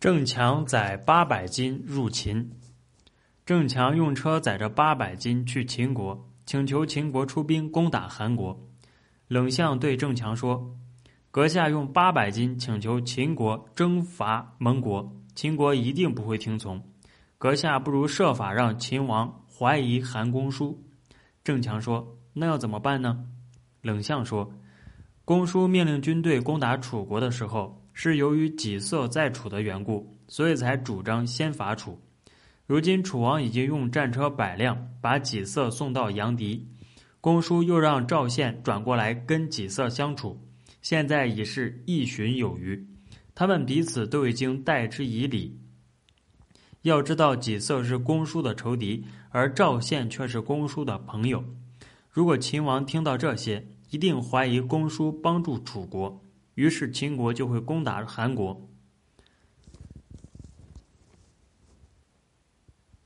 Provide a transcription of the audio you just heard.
郑强载八百金入秦。郑强用车载着八百金去秦国，请求秦国出兵攻打韩国。冷相对郑强说：“阁下用八百金请求秦国征伐盟国，秦国一定不会听从。阁下不如设法让秦王怀疑韩公叔。”郑强说：“那要怎么办呢？”冷相说：“公叔命令军队攻打楚国的时候，是由于己色在楚的缘故，所以才主张先伐楚。”如今楚王已经用战车百辆把己色送到阳翟，公叔又让赵宪转过来跟己色相处，现在已是一旬有余，他们彼此都已经待之以礼。要知道己色是公叔的仇敌，而赵宪却是公叔的朋友。如果秦王听到这些，一定怀疑公叔帮助楚国，于是秦国就会攻打韩国。